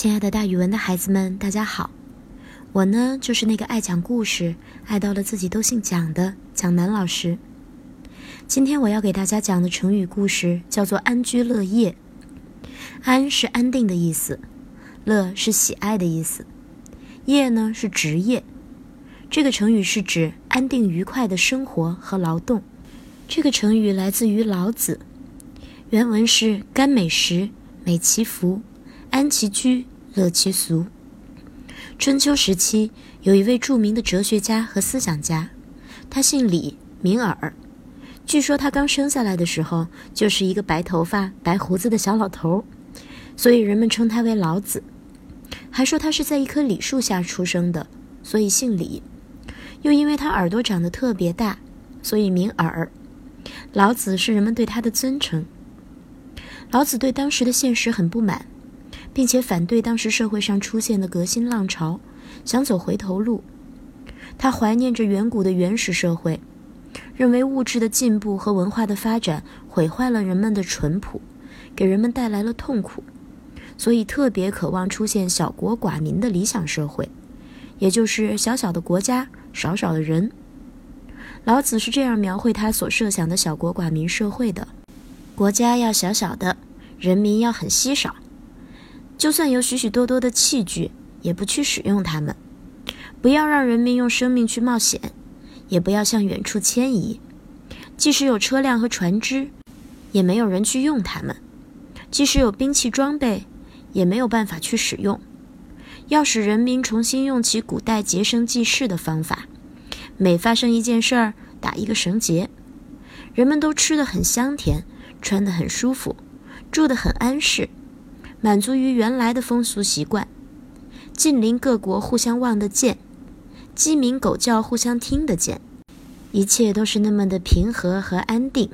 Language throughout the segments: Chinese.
亲爱的，大语文的孩子们，大家好！我呢，就是那个爱讲故事、爱到了自己都姓蒋的蒋楠老师。今天我要给大家讲的成语故事叫做“安居乐业”。安是安定的意思，乐是喜爱的意思，业呢是职业。这个成语是指安定愉快的生活和劳动。这个成语来自于老子，原文是“甘美食，美其服。”安其居，乐其俗。春秋时期，有一位著名的哲学家和思想家，他姓李，名耳。据说他刚生下来的时候就是一个白头发、白胡子的小老头，所以人们称他为老子。还说他是在一棵李树下出生的，所以姓李。又因为他耳朵长得特别大，所以名耳。老子是人们对他的尊称。老子对当时的现实很不满。并且反对当时社会上出现的革新浪潮，想走回头路。他怀念着远古的原始社会，认为物质的进步和文化的发展毁坏了人们的淳朴，给人们带来了痛苦，所以特别渴望出现小国寡民的理想社会，也就是小小的国家，少少的人。老子是这样描绘他所设想的小国寡民社会的：国家要小小的，人民要很稀少。就算有许许多多的器具，也不去使用它们；不要让人民用生命去冒险，也不要向远处迁移。即使有车辆和船只，也没有人去用它们；即使有兵器装备，也没有办法去使用。要使人民重新用起古代结绳记事的方法，每发生一件事儿，打一个绳结。人们都吃得很香甜，穿得很舒服，住得很安适。满足于原来的风俗习惯，近邻各国互相望得见，鸡鸣狗叫互相听得见，一切都是那么的平和和安定。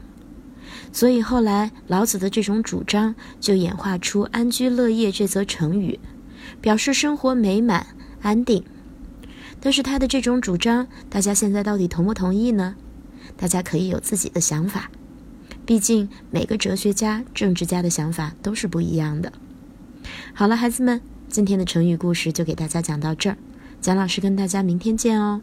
所以后来老子的这种主张就演化出“安居乐业”这则成语，表示生活美满安定。但是他的这种主张，大家现在到底同不同意呢？大家可以有自己的想法，毕竟每个哲学家、政治家的想法都是不一样的。好了，孩子们，今天的成语故事就给大家讲到这儿。蒋老师跟大家明天见哦。